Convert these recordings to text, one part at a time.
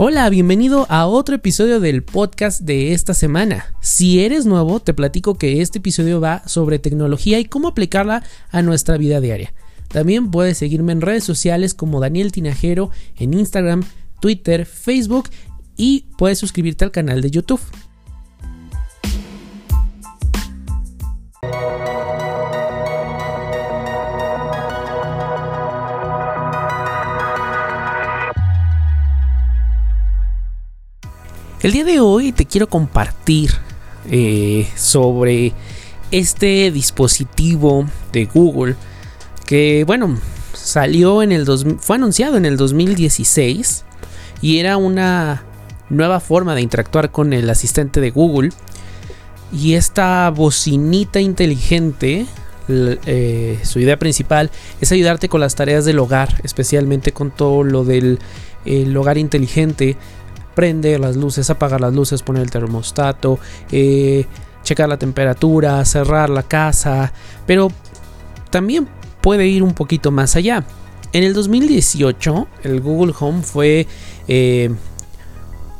Hola, bienvenido a otro episodio del podcast de esta semana. Si eres nuevo, te platico que este episodio va sobre tecnología y cómo aplicarla a nuestra vida diaria. También puedes seguirme en redes sociales como Daniel Tinajero en Instagram, Twitter, Facebook y puedes suscribirte al canal de YouTube. El día de hoy te quiero compartir eh, sobre este dispositivo de Google que bueno salió en el fue anunciado en el 2016 y era una nueva forma de interactuar con el asistente de Google. Y esta bocinita inteligente eh, su idea principal es ayudarte con las tareas del hogar especialmente con todo lo del hogar inteligente prender las luces, apagar las luces, poner el termostato, eh, checar la temperatura, cerrar la casa, pero también puede ir un poquito más allá. En el 2018 el Google Home fue eh,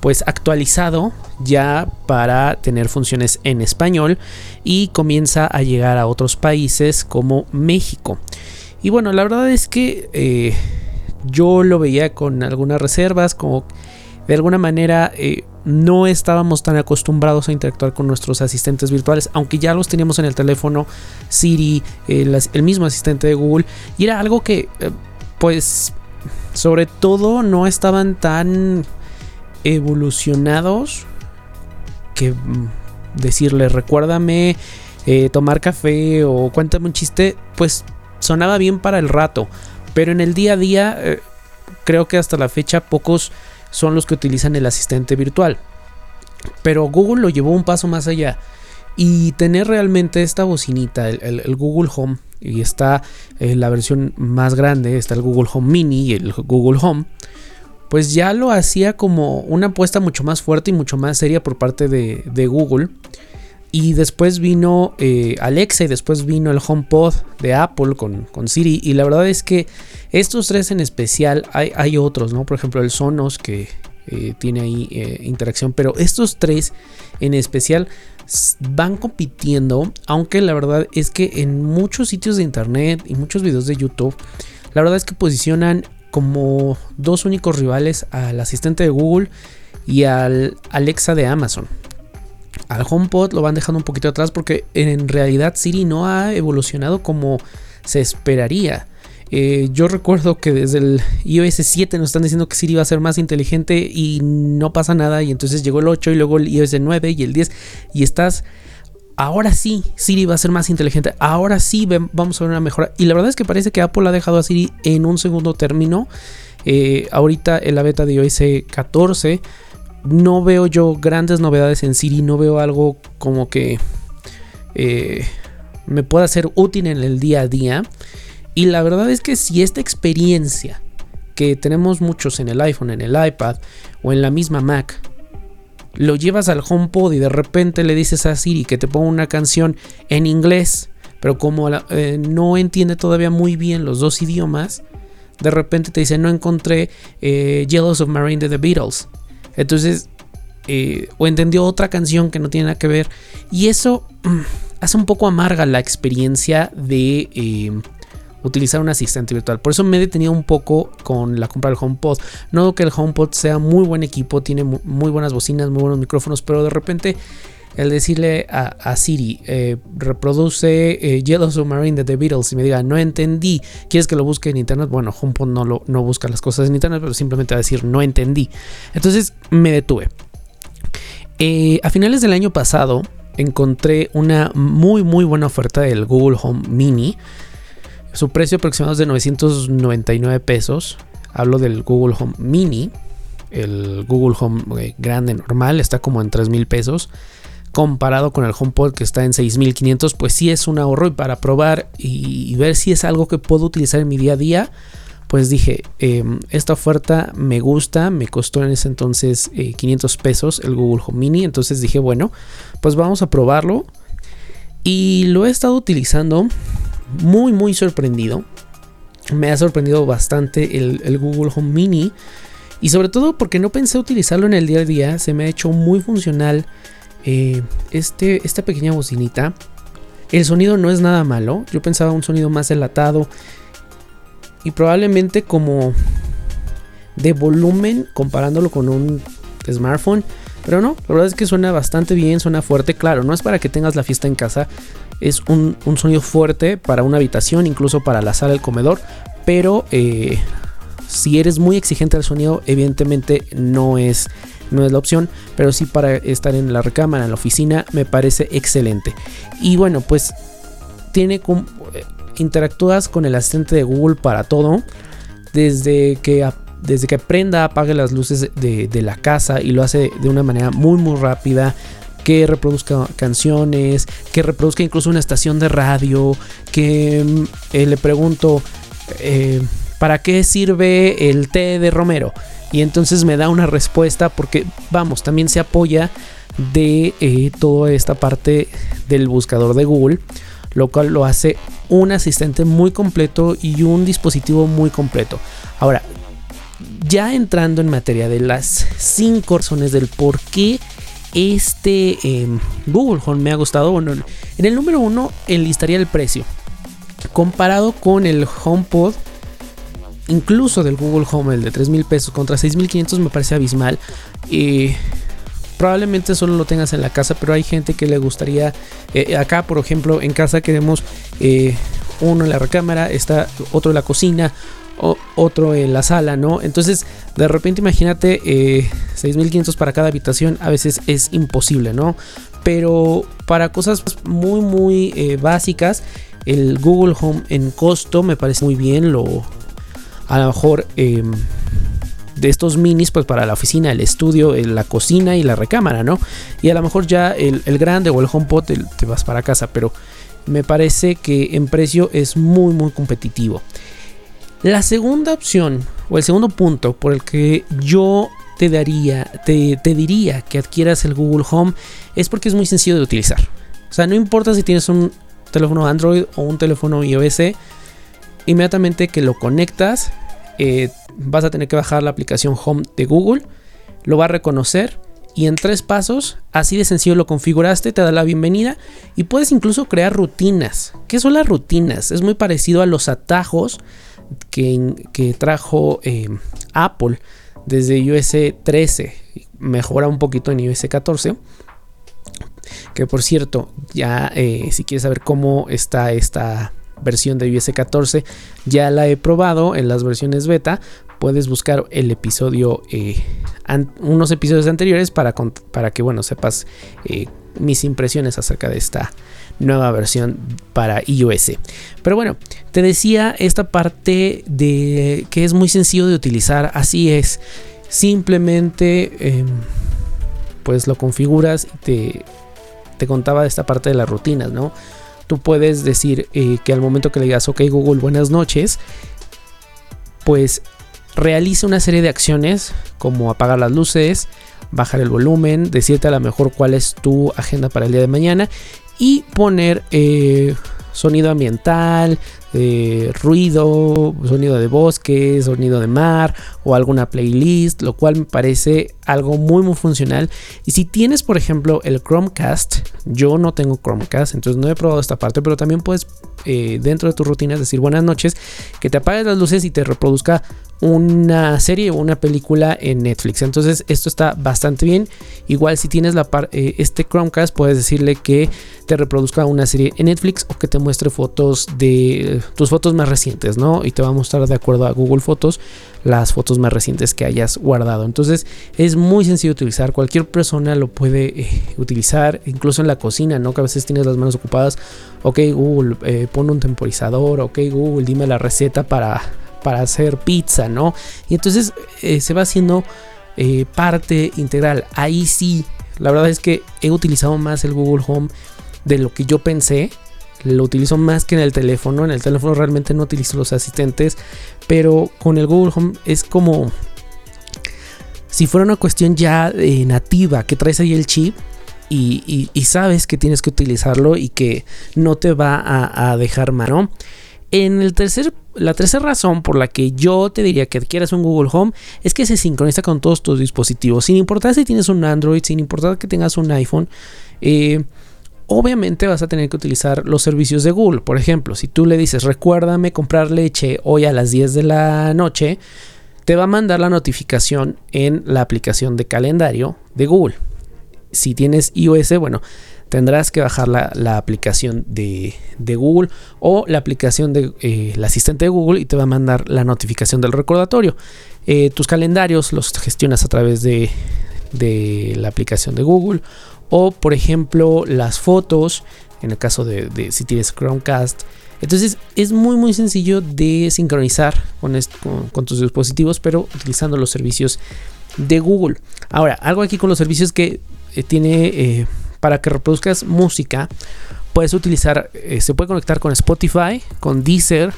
pues actualizado ya para tener funciones en español y comienza a llegar a otros países como México. Y bueno, la verdad es que eh, yo lo veía con algunas reservas, como de alguna manera eh, no estábamos tan acostumbrados a interactuar con nuestros asistentes virtuales, aunque ya los teníamos en el teléfono, Siri, el, mismo asistente de Google, y era algo que, eh, pues, sobre todo no estaban tan evolucionados que mm, decirle, recuérdame eh, tomar café o cuéntame un chiste, pues sonaba bien para el rato, pero en el día a día, creo que hasta la fecha pocos son los que utilizan el asistente virtual. Pero Google lo llevó un paso más allá. Y tener realmente esta bocinita, el, Google Home, y está eh, la versión más grande, está el Google Home Mini y el Google Home, pues ya lo hacía como una apuesta mucho más fuerte y mucho más seria por parte de Google y después vino eh, Alexa y después vino el HomePod de Apple con, con, Siri. Y la verdad es que estos tres en especial, hay, otros, ¿no? Por ejemplo, el Sonos que eh, tiene ahí eh, interacción. Pero estos tres en especial van compitiendo. Aunque la verdad es que en muchos sitios de internet y muchos videos de YouTube, la verdad es que posicionan como dos únicos rivales al asistente de Google y al Alexa de Amazon al HomePod lo van dejando un poquito atrás porque en realidad Siri no ha evolucionado como se esperaría. Eh, yo recuerdo que desde el iOS 7 nos están diciendo que Siri va a ser más inteligente y no pasa nada. Y entonces llegó el 8 y luego el iOS 9 y el 10 y estás... Ahora sí, Siri va a ser más inteligente. Ahora sí vamos a ver una mejora. Y la verdad es que parece que Apple ha dejado a Siri en un segundo término. Eh, ahorita en la beta de iOS 14 no veo yo grandes novedades en Siri, no veo algo como que eh, me pueda ser útil en el día a día. Y la verdad es que si esta experiencia que tenemos muchos en el iPhone, en el iPad o en la misma Mac, lo llevas al HomePod y de repente le dices a Siri que te ponga una canción en inglés, pero como eh, no entiende todavía muy bien los dos idiomas, de repente te dice no encontré eh, Yellow Submarine de The Beatles. Entonces, eh, o entendió otra canción que no tiene nada que ver. Y eso mm, hace un poco amarga la experiencia de eh, utilizar un asistente virtual. Por eso me he detenido un poco con la compra del HomePod. No que el HomePod sea muy buen equipo, tiene muy buenas bocinas, muy buenos micrófonos, pero de repente el decirle a, Siri, eh, reproduce Yellow Submarine de The Beatles y me diga, no entendí, ¿quieres que lo busque en internet? Bueno, HomePod no, lo, no busca las cosas en internet, pero simplemente va a decir, no entendí. Entonces me detuve. Eh, a finales del año pasado encontré una muy muy buena oferta del Google Home Mini. Su precio aproximado es de 999 pesos. Hablo del Google Home Mini. El Google Home eh, grande normal está como en 3 mil pesos. Comparado con el HomePod que está en 6500, pues sí es un ahorro y para probar y ver si es algo que puedo utilizar en mi día a día pues dije, em, esta oferta me gusta, me costó en ese entonces 500 eh, pesos el Google Home Mini, entonces dije, bueno, pues vamos a probarlo. Y lo he estado utilizando muy, muy sorprendido. Me ha sorprendido bastante el, Google Home Mini. Y sobre todo porque no pensé utilizarlo en el día a día, se me ha hecho muy funcional eh, este, esta pequeña bocinita. El sonido no es nada malo, yo pensaba un sonido más delatado y probablemente como de volumen comparándolo con un smartphone. Pero no, la verdad es que suena bastante bien, suena fuerte. Claro, no es para que tengas la fiesta en casa, es un, sonido fuerte para una habitación, incluso para la sala del comedor. Pero eh, si eres muy exigente al sonido, evidentemente no es, no es la opción. Pero sí para estar en la recámara, en la oficina, me parece excelente. Y bueno, pues tiene eh, interactúas con el asistente de Google para todo. Desde que desde que prenda, apague las luces de, la casa y lo hace de una manera muy muy rápida que reproduzca canciones, que reproduzca incluso una estación de radio, que mm, eh, le pregunto, eh, ¿para qué sirve el té de Romero? Y entonces me da una respuesta porque, vamos, también se apoya de eh, toda esta parte del buscador de Google, lo cual lo hace un asistente muy completo y un dispositivo muy completo. Ahora, ya entrando en materia de las 5 razones del por qué este em, Google Home me ha gustado, bueno, en el número 1 enlistaría el precio. Comparado con el HomePod, incluso del Google Home, el de 3 mil pesos contra 6.500 me parece abismal. probablemente solo lo tengas en la casa, pero hay gente que le gustaría. Eh, acá, por ejemplo, en casa queremos eh, uno en la recámara, está otro en la cocina, otro en la sala, ¿no? Entonces, de repente imagínate 6.500 eh, para cada habitación, a veces es imposible, ¿no? Pero para cosas muy, muy eh, básicas, el Google Home en costo me parece muy bien, lo... A lo mejor em, de estos minis, pues para la oficina, el estudio, la cocina y la recámara, ¿no? Y a lo mejor ya el, grande o el HomePod te, te vas para casa, pero me parece que en precio es muy, muy competitivo. La segunda opción o el segundo punto por el que yo te daría, te, diría que adquieras el Google Home es porque es muy sencillo de utilizar. O sea, no importa si tienes un teléfono Android o un teléfono iOS, inmediatamente que lo conectas, eh, vas a tener que bajar la aplicación Home de Google, lo va a reconocer y en tres pasos, así de sencillo lo configuraste, te da la bienvenida y puedes incluso crear rutinas. ¿Qué son las rutinas? Es muy parecido a los atajos que, trajo eh, Apple desde iOS 13. Mejora un poquito en iOS 14. Que por cierto, ya eh, si quieres saber cómo está esta versión de iOS 14, ya la he probado en las versiones beta. Puedes buscar el episodio, eh, unos episodios anteriores para, para que bueno sepas mis impresiones acerca de esta nueva versión para iOS. Pero bueno, te decía esta parte de que es muy sencillo de utilizar, así es. Simplemente em, pues lo configuras te, te contaba de esta parte de las rutinas, ¿no? Tú puedes decir eh, que al momento que le digas, ok Google, buenas noches, pues realice una serie de acciones como apagar las luces, bajar el volumen, decirte a lo mejor cuál es tu agenda para el día de mañana y poner eh, sonido ambiental, eh, ruido, sonido de bosque, sonido de mar o alguna playlist, lo cual me parece algo muy muy funcional. Y si tienes por ejemplo el Chromecast, yo no tengo Chromecast, entonces no he probado esta parte, pero también puedes eh, dentro de tus rutinas decir buenas noches, que te apagues las luces y te reproduzca una serie o una película en Netflix. Entonces esto está bastante bien. Igual si tienes la eh, este Chromecast puedes decirle que te reproduzca una serie en Netflix o que te muestre fotos de tus fotos más recientes, ¿no? Y te va a mostrar de acuerdo a Google Fotos las fotos más recientes que hayas guardado. Entonces es muy sencillo de utilizar. Cualquier persona lo puede eh, utilizar, incluso en la cocina, ¿no? Que a veces tienes las manos ocupadas. Ok Google, eh, pon un temporizador. Ok Google, dime la receta para para hacer pizza, ¿no? Y entonces eh, se va haciendo eh, parte integral. Ahí sí, la verdad es que he utilizado más el Google Home de lo que yo pensé. Lo utilizo más que en el teléfono. En el teléfono realmente no utilizo los asistentes. Pero con el Google Home es como si fuera una cuestión ya eh, nativa, que traes ahí el chip y, sabes que tienes que utilizarlo y que no te va a, a dejar mano. En el tercer, la tercera razón por la que yo te diría que adquieras un Google Home es que se sincroniza con todos tus dispositivos. Sin importar si tienes un Android, sin importar que tengas un iPhone, eh, obviamente vas a tener que utilizar los servicios de Google. Por ejemplo, si tú le dices recuérdame comprar leche hoy a las 10 de la noche, te va a mandar la notificación en la aplicación de calendario de Google. Si tienes iOS, bueno, tendrás que bajar la, aplicación de, Google o la aplicación del de, eh, asistente de Google y te va a mandar la notificación del recordatorio. Eh, tus calendarios los gestionas a través de, de la aplicación de Google o por ejemplo las fotos en el caso de, si tienes Chromecast entonces es muy muy sencillo de sincronizar con, tus dispositivos pero utilizando los servicios de Google ahora algo aquí con los servicios que eh, tiene eh, para que reproduzcas música puedes utilizar eh, se puede conectar con Spotify con Deezer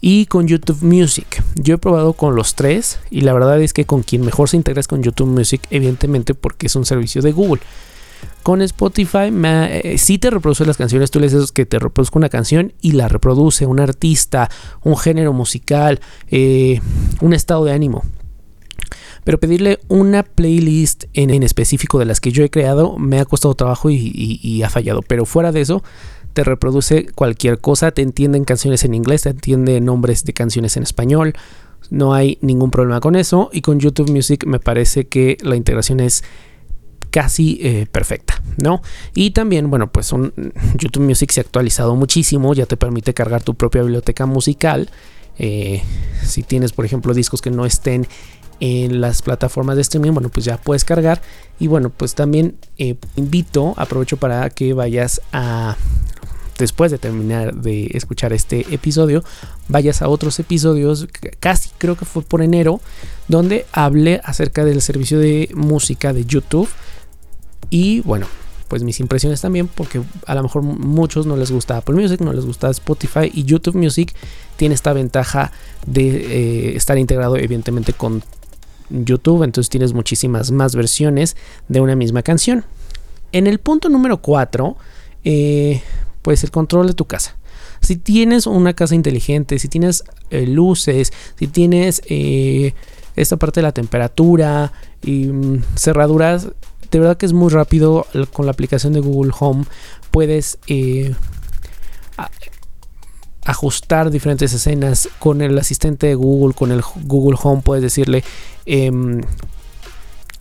y con YouTube Music. Yo he probado con los tres y la verdad es que con quien mejor se integra es con YouTube Music, evidentemente porque es un servicio de Google. Con Spotify si eh, sí te reproduce las canciones, tú le dices que te reproduzca una canción y la reproduce un artista, un género musical, eh, un estado de ánimo. Pero pedirle una playlist en, específico de las que yo he creado me ha costado trabajo y, ha fallado. Pero fuera de eso, te reproduce cualquier cosa, te entienden canciones en inglés, te entiende nombres de canciones en español. No hay ningún problema con eso. Y con YouTube Music me parece que la integración es casi eh, perfecta, ¿no? Y también, bueno, pues YouTube Music se ha actualizado muchísimo, ya te permite cargar tu propia biblioteca musical. Eh, si tienes, por ejemplo, discos que no estén en las plataformas de streaming, bueno, pues ya puedes cargar. Y bueno, pues también eh, invito, aprovecho para que vayas a después de terminar de escuchar este episodio, vayas a otros episodios, casi creo que fue por enero, donde hablé acerca del servicio de música de YouTube y bueno, pues mis impresiones también, porque a lo mejor muchos no les gusta Apple Music, no les gusta Spotify y YouTube Music tiene esta ventaja de eh, estar integrado evidentemente con YouTube, entonces tienes muchísimas más versiones de una misma canción. En el punto número 4, eh, pues el control de tu casa. Si tienes una casa inteligente, si tienes eh, luces, si tienes esta parte de la temperatura y mm, cerraduras, de verdad que es muy rápido con la aplicación de Google Home. Puedes eh, ajustar diferentes escenas con el asistente de Google, con el Google Home. Puedes decirle, em,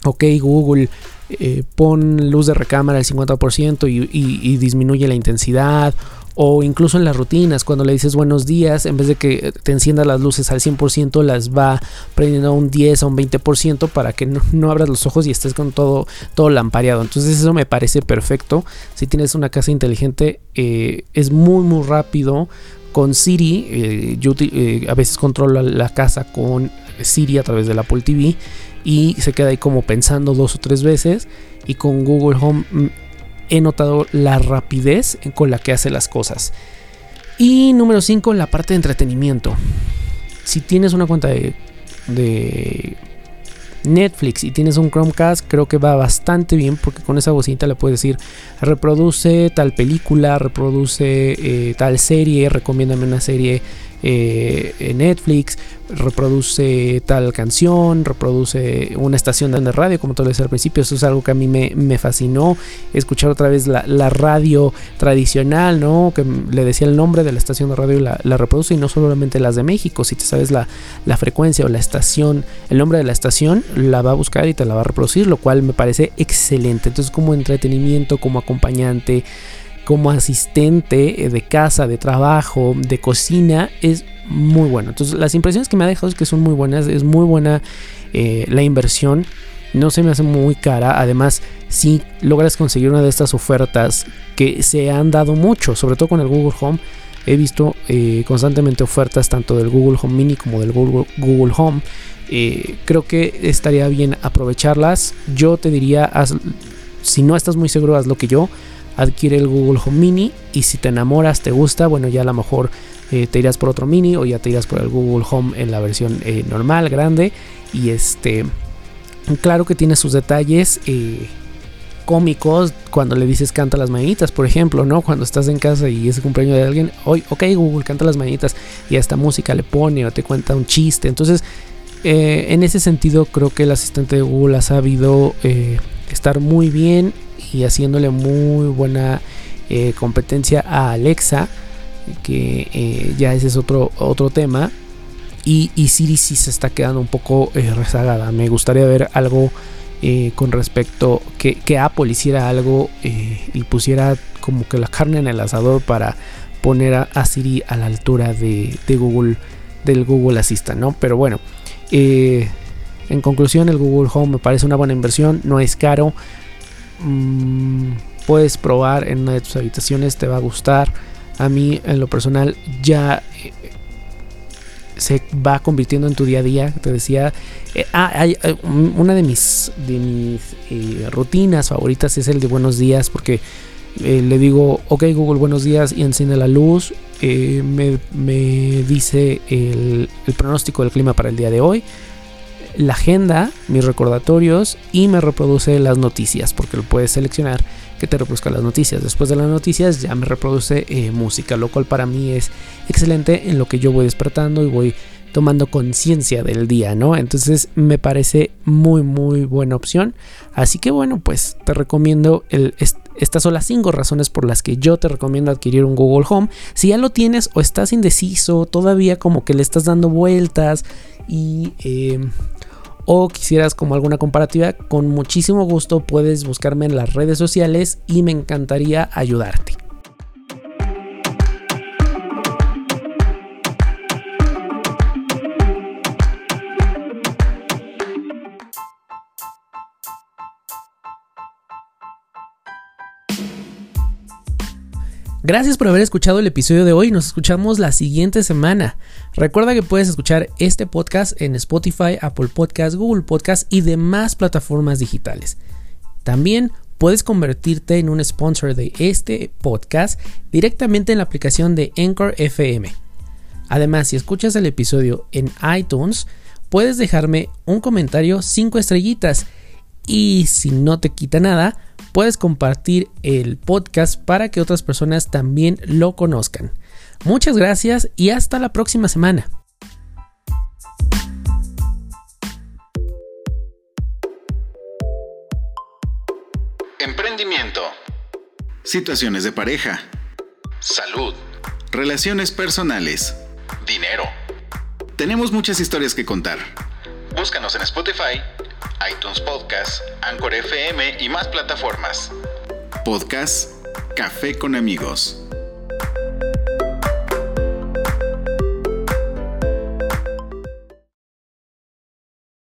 ok Google, eh, pon luz de recámara al 50% y disminuye la intensidad o incluso en las rutinas, cuando le dices buenos días, en vez de que te encienda las luces al 100%, las va prendiendo a un 10 o un 20% para que no, abras los ojos y estés con todo, todo lampareado. Entonces eso me parece perfecto. Si tienes una casa inteligente, eh, es muy muy rápido. Con Siri, eh, yo eh, a veces controlo la casa con Siri a través del Apple TV y se queda ahí como pensando dos o tres veces. Y con Google Home mm, he notado la rapidez con la que hace las cosas. Y número 5, la parte de entretenimiento. Si tienes una cuenta de, de, Netflix y tienes un Chromecast, creo que va bastante bien porque con esa bocinita le puedes decir reproduce tal película, reproduce eh, tal serie, recomiéndame una serie eh, Netflix, reproduce tal canción, reproduce una estación de radio, como te lo decía al principio. Eso es algo que a mí me, fascinó. Escuchar otra vez la, radio tradicional, ¿no? Que le decía el nombre de la estación de radio y la, reproduce, y no solamente las de México. Si te sabes la frecuencia o la estación, el nombre de la estación, la va a buscar y te la va a reproducir, lo cual me parece excelente. Entonces, como entretenimiento, como acompañante como asistente eh, de casa, de trabajo, de cocina, es muy bueno. Entonces las impresiones que me ha dejado es que son muy buenas, es muy buena eh, la inversión, no se me hace muy cara, además si logras conseguir una de estas ofertas que se han dado mucho, sobre todo con el Google Home, he visto eh, constantemente ofertas tanto del Google Home Mini como del Google, Google Home. Creo que estaría bien aprovecharlas. Yo te diría, si no estás muy seguro, haz lo que yo. Adquiere el Google Home Mini y si te enamoras, te gusta, bueno, ya a lo mejor eh, te irás por otro mini o ya te irás por el Google Home en la versión eh, normal, grande. Y este, claro que tiene sus detalles. Eh, cómicos cuando le dices canta las mañanitas, por ejemplo, ¿no? Cuando estás en casa y es el cumpleaños de alguien, hoy, ok, Google, canta las mañanitas y esta música le pone o te cuenta un chiste. Entonces, en ese sentido, creo que el asistente de Google ha sabido estar muy bien y haciéndole muy buena eh, competencia a Alexa, que ya ese es otro, otro tema. Y, Siri sí se está quedando un poco rezagada. Me gustaría ver algo eh, con respecto que, que, Apple hiciera algo eh, y pusiera como que la carne en el asador para poner a, Siri a la altura de, Google del Google Assistant, ¿no? Pero bueno, eh, en conclusión el Google Home me parece una buena inversión, no es caro, mm, puedes probar en una de tus habitaciones, te va a gustar. A mí en lo personal ya se va convirtiendo en tu día a día. Te decía, eh, ah, hay, eh, una de mis, de mis eh, rutinas favoritas es el de buenos días, porque le digo, ok Google, buenos días y enciende la luz. Me, me, dice el pronóstico del clima para el día de hoy la agenda, mis recordatorios y me reproduce las noticias porque lo puedes seleccionar que te reproduzca las noticias. Después de las noticias ya me reproduce eh, música, lo cual para mí es excelente en lo que yo voy despertando y voy tomando conciencia del día, ¿no? Entonces me parece muy muy buena opción. Así que bueno, pues te recomiendo estas son las 5 razones por las que yo te recomiendo adquirir un Google Home. Si ya lo tienes o estás indeciso, todavía como que le estás dando vueltas y eh, o quisieras como alguna comparativa, con muchísimo gusto puedes buscarme en las redes sociales y me encantaría ayudarte. Gracias por haber escuchado el episodio de hoy. Nos escuchamos la siguiente semana. Recuerda que puedes escuchar este podcast en Spotify, Apple Podcast, Google Podcast y demás plataformas digitales. También puedes convertirte en un sponsor de este podcast directamente en la aplicación de Anchor FM. Además, si escuchas el episodio en iTunes, puedes dejarme un comentario 5 estrellitas y si no te quita nada, puedes compartir el podcast para que otras personas también lo conozcan. Muchas gracias y hasta la próxima semana. Emprendimiento. Situaciones de pareja. Salud. Relaciones personales. Dinero. Tenemos muchas historias que contar. Búscanos en Spotify iTunes Podcast, Anchor FM y más plataformas. Podcast Café con amigos.